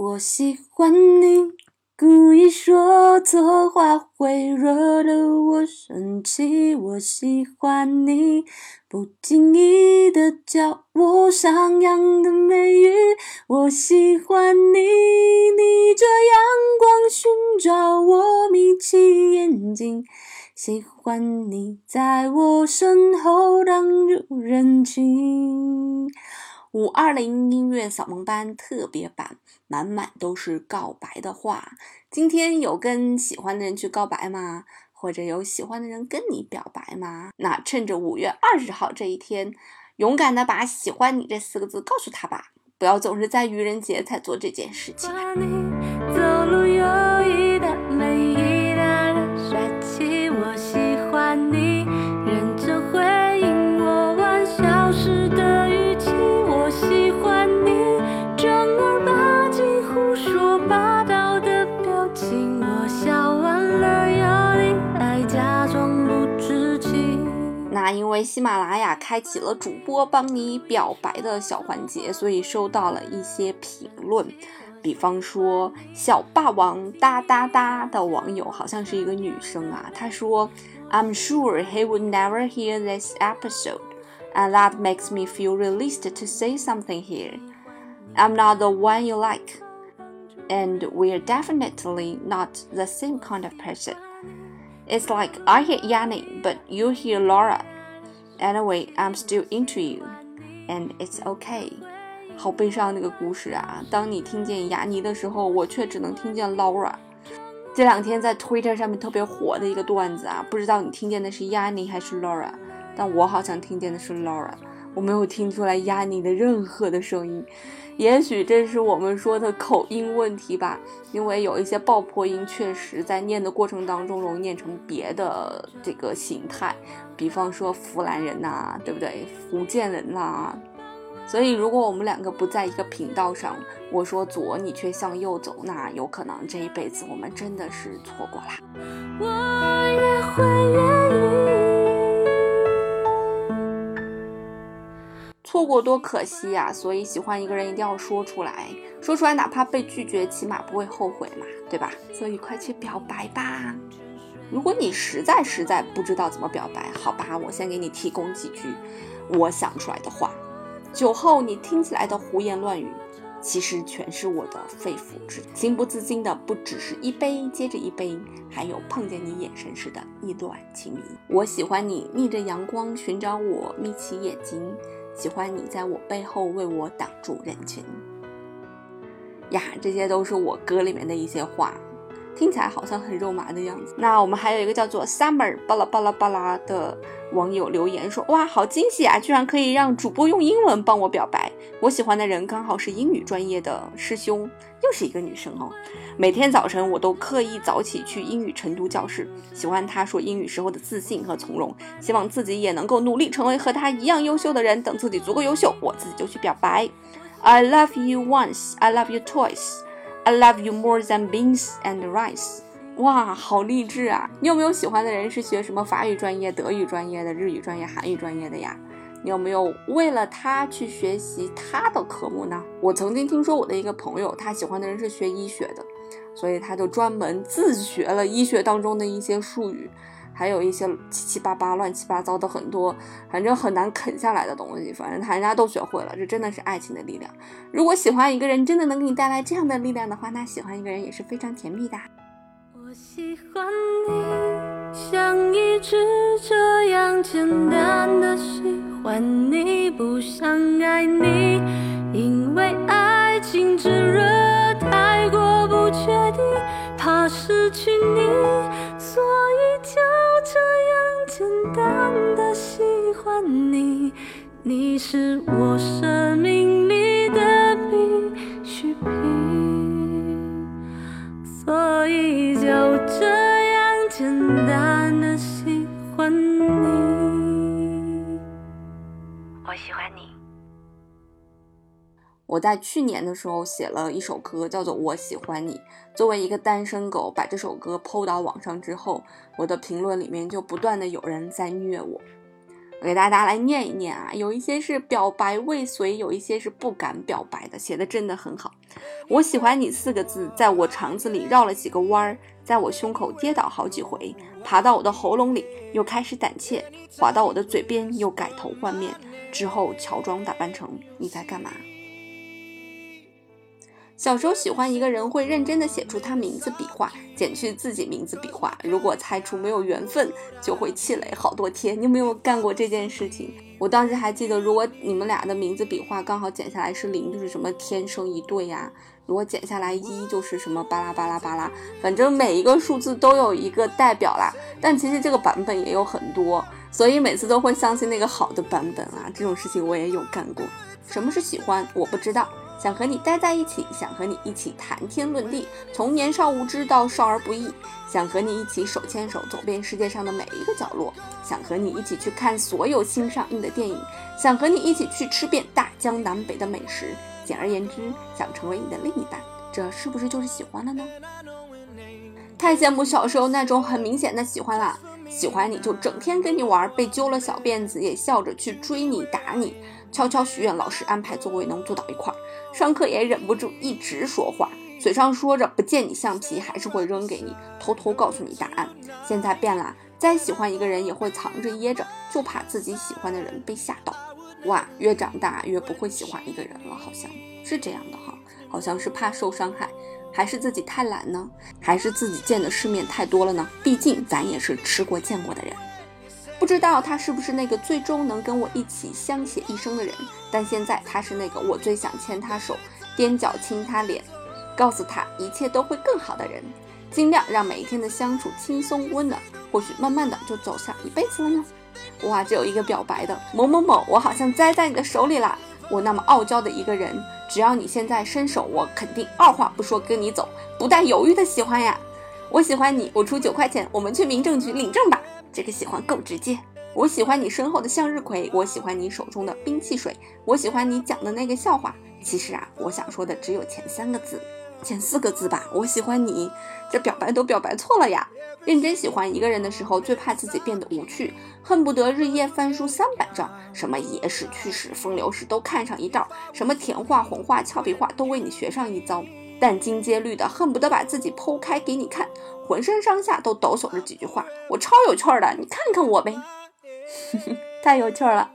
我喜欢你。故意说错话会惹得我生气。我喜欢你，不经意的叫我上扬的美语。我喜欢你，逆着阳光寻找我，眯起眼睛。喜欢你在我身后挡住人群。五二零音乐扫盲班特别版，满满都是告白的话。今天有跟喜欢的人去告白吗？或者有喜欢的人跟你表白吗？那趁着五月二十号这一天，勇敢的把喜欢你这四个字告诉他吧，不要总是在愚人节才做这件事情。因为喜马拉雅开启了主播帮你表白的小环节，所以收到了一些评论。比方说“小霸王哒哒哒”的网友好像是一个女生啊，她说：“I'm sure he would never hear this episode, and that makes me feel released to say something here. I'm not the one you like, and we're definitely not the same kind of person. It's like I hear Yanni, but you hear Laura.” Anyway, I'm still into you, and it's okay. 好悲伤那个故事啊！当你听见雅尼的时候，我却只能听见 Laura。这两天在 Twitter 上面特别火的一个段子啊，不知道你听见的是雅尼还是 Laura，但我好像听见的是 Laura。我没有听出来压你的任何的声音。也许这是我们说的口音问题吧，因为有一些爆破音确实在念的过程当中容易念成别的这个形态，比方说湖南人呐，对不对？福建人呐，所以如果我们两个不在一个频道上，我说左，你却向右走，那有可能这一辈子我们真的是错过啦。我也会愿意。错过多可惜呀！所以喜欢一个人一定要说出来，说出来哪怕被拒绝，起码不会后悔嘛，对吧？所以快去表白吧！如果你实在实在不知道怎么表白，好吧，我先给你提供几句我想出来的话。酒后你听起来的胡言乱语，其实全是我的肺腑之言。情不自禁的不只是一杯接着一杯，还有碰见你眼神时的意乱情迷。我喜欢你逆着阳光寻找我，眯起眼睛。喜欢你在我背后为我挡住人群。呀，这些都是我歌里面的一些话，听起来好像很肉麻的样子。那我们还有一个叫做 Summer 巴拉巴拉巴拉的。网友留言说：“哇，好惊喜啊！居然可以让主播用英文帮我表白。我喜欢的人刚好是英语专业的师兄，又是一个女生哦。每天早晨我都刻意早起去英语晨读教室，喜欢他说英语时候的自信和从容，希望自己也能够努力成为和他一样优秀的人。等自己足够优秀，我自己就去表白。I love you once, I love you twice, I love you more than beans and rice。”哇，好励志啊！你有没有喜欢的人是学什么法语专业、德语专业的、日语专业、韩语专业的呀？你有没有为了他去学习他的科目呢？我曾经听说我的一个朋友，他喜欢的人是学医学的，所以他就专门自学了医学当中的一些术语，还有一些七七八八、乱七八糟的很多，反正很难啃下来的东西，反正他人家都学会了。这真的是爱情的力量。如果喜欢一个人真的能给你带来这样的力量的话，那喜欢一个人也是非常甜蜜的。我喜欢你，像一直这样简单的喜欢你，不想爱你，你是我生命里的必需品。所以就这样简单的喜欢你。我喜欢你。我在去年的时候写了一首歌，叫做《我喜欢你》。作为一个单身狗，把这首歌抛到网上之后，我的评论里面就不断的有人在虐我。我给大家来念一念啊，有一些是表白未遂，有一些是不敢表白的，写的真的很好。我喜欢你四个字，在我肠子里绕了几个弯儿，在我胸口跌倒好几回，爬到我的喉咙里，又开始胆怯，滑到我的嘴边，又改头换面，之后乔装打扮成你在干嘛？小时候喜欢一个人，会认真的写出他名字笔画，减去自己名字笔画。如果猜出没有缘分，就会气馁好多天。你有没有干过这件事情？我当时还记得，如果你们俩的名字笔画刚好减下来是零，就是什么天生一对呀；如果减下来一，就是什么巴拉巴拉巴拉。反正每一个数字都有一个代表啦。但其实这个版本也有很多，所以每次都会相信那个好的版本啊。这种事情我也有干过。什么是喜欢？我不知道。想和你待在一起，想和你一起谈天论地，从年少无知到少儿不宜。想和你一起手牵手走遍世界上的每一个角落，想和你一起去看所有新上映的电影，想和你一起去吃遍大江南北的美食。简而言之，想成为你的另一半，这是不是就是喜欢了呢？太羡慕小时候那种很明显的喜欢啦！喜欢你就整天跟你玩，被揪了小辫子也笑着去追你打你。悄悄许愿，老师安排座位能坐到一块儿，上课也忍不住一直说话，嘴上说着不见你橡皮，还是会扔给你，偷偷告诉你答案。现在变了，再喜欢一个人也会藏着掖着，就怕自己喜欢的人被吓到。哇，越长大越不会喜欢一个人了，好像是这样的哈，好像是怕受伤害，还是自己太懒呢？还是自己见的世面太多了呢？毕竟咱也是吃过见过的人。不知道他是不是那个最终能跟我一起相携一生的人，但现在他是那个我最想牵他手、踮脚亲他脸、告诉他一切都会更好的人。尽量让每一天的相处轻松温暖，或许慢慢的就走向一辈子了呢。哇，这有一个表白的某某某，我好像栽在你的手里啦。我那么傲娇的一个人，只要你现在伸手，我肯定二话不说跟你走，不带犹豫的喜欢呀。我喜欢你，我出九块钱，我们去民政局领证吧。这个喜欢够直接，我喜欢你身后的向日葵，我喜欢你手中的冰汽水，我喜欢你讲的那个笑话。其实啊，我想说的只有前三个字，前四个字吧。我喜欢你，这表白都表白错了呀。认真喜欢一个人的时候，最怕自己变得无趣，恨不得日夜翻书三百章，什么野史、趣史、风流史都看上一道，什么甜话、红话、俏皮话都为你学上一遭。殚精竭虑的，恨不得把自己剖开给你看，浑身上下都抖擞着几句话，我超有趣的，你看看我呗，太有趣了。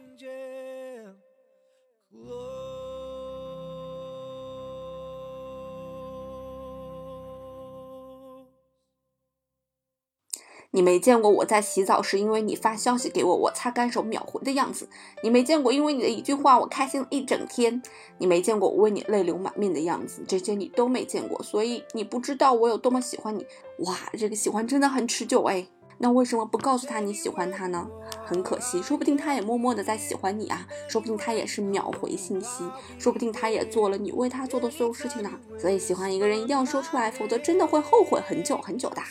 你没见过我在洗澡时，因为你发消息给我，我擦干手秒回的样子。你没见过因为你的一句话，我开心了一整天。你没见过我为你泪流满面的样子，这些你都没见过，所以你不知道我有多么喜欢你。哇，这个喜欢真的很持久哎。那为什么不告诉他你喜欢他呢？很可惜，说不定他也默默的在喜欢你啊，说不定他也是秒回信息，说不定他也做了你为他做的所有事情呢。所以喜欢一个人一定要说出来，否则真的会后悔很久很久的。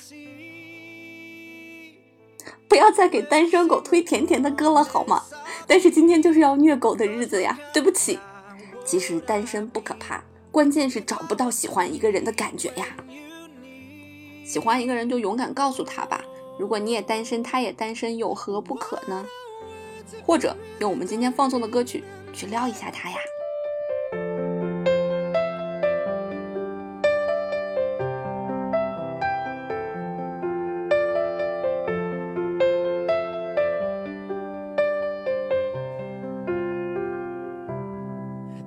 不要再给单身狗推甜甜的歌了好吗？但是今天就是要虐狗的日子呀，对不起。其实单身不可怕，关键是找不到喜欢一个人的感觉呀。喜欢一个人就勇敢告诉他吧，如果你也单身，他也单身，有何不可呢？或者用我们今天放送的歌曲去撩一下他呀。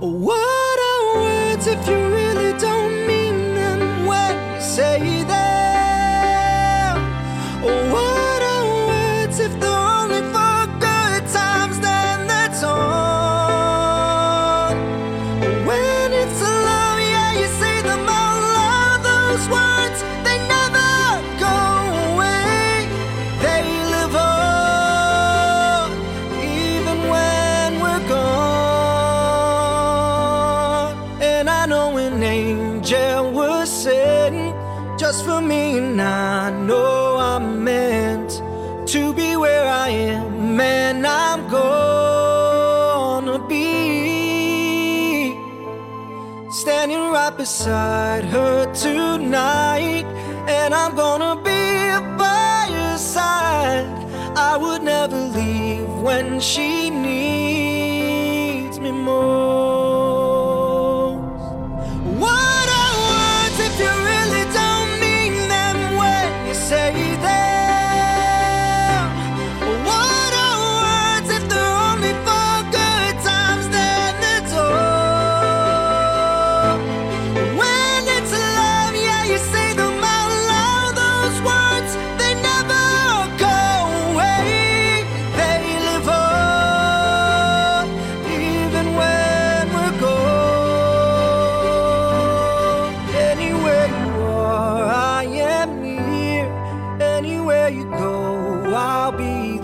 What are words if you really don't mean them when you say just for me, and I know I'm meant to be where I am, and I'm gonna be standing right beside her tonight, and I'm gonna be by her side. I would never leave when she needs me most.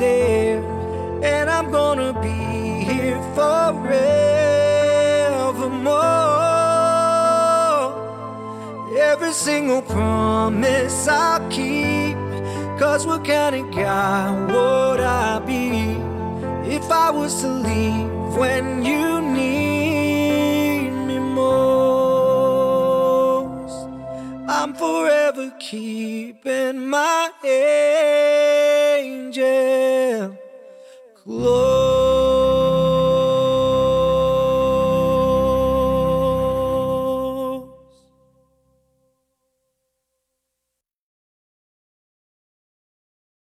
There. And I'm gonna be here forevermore. Every single promise I'll keep. Cause what kind of guy would I be if I was to leave when you need me most? I'm forever keeping my angel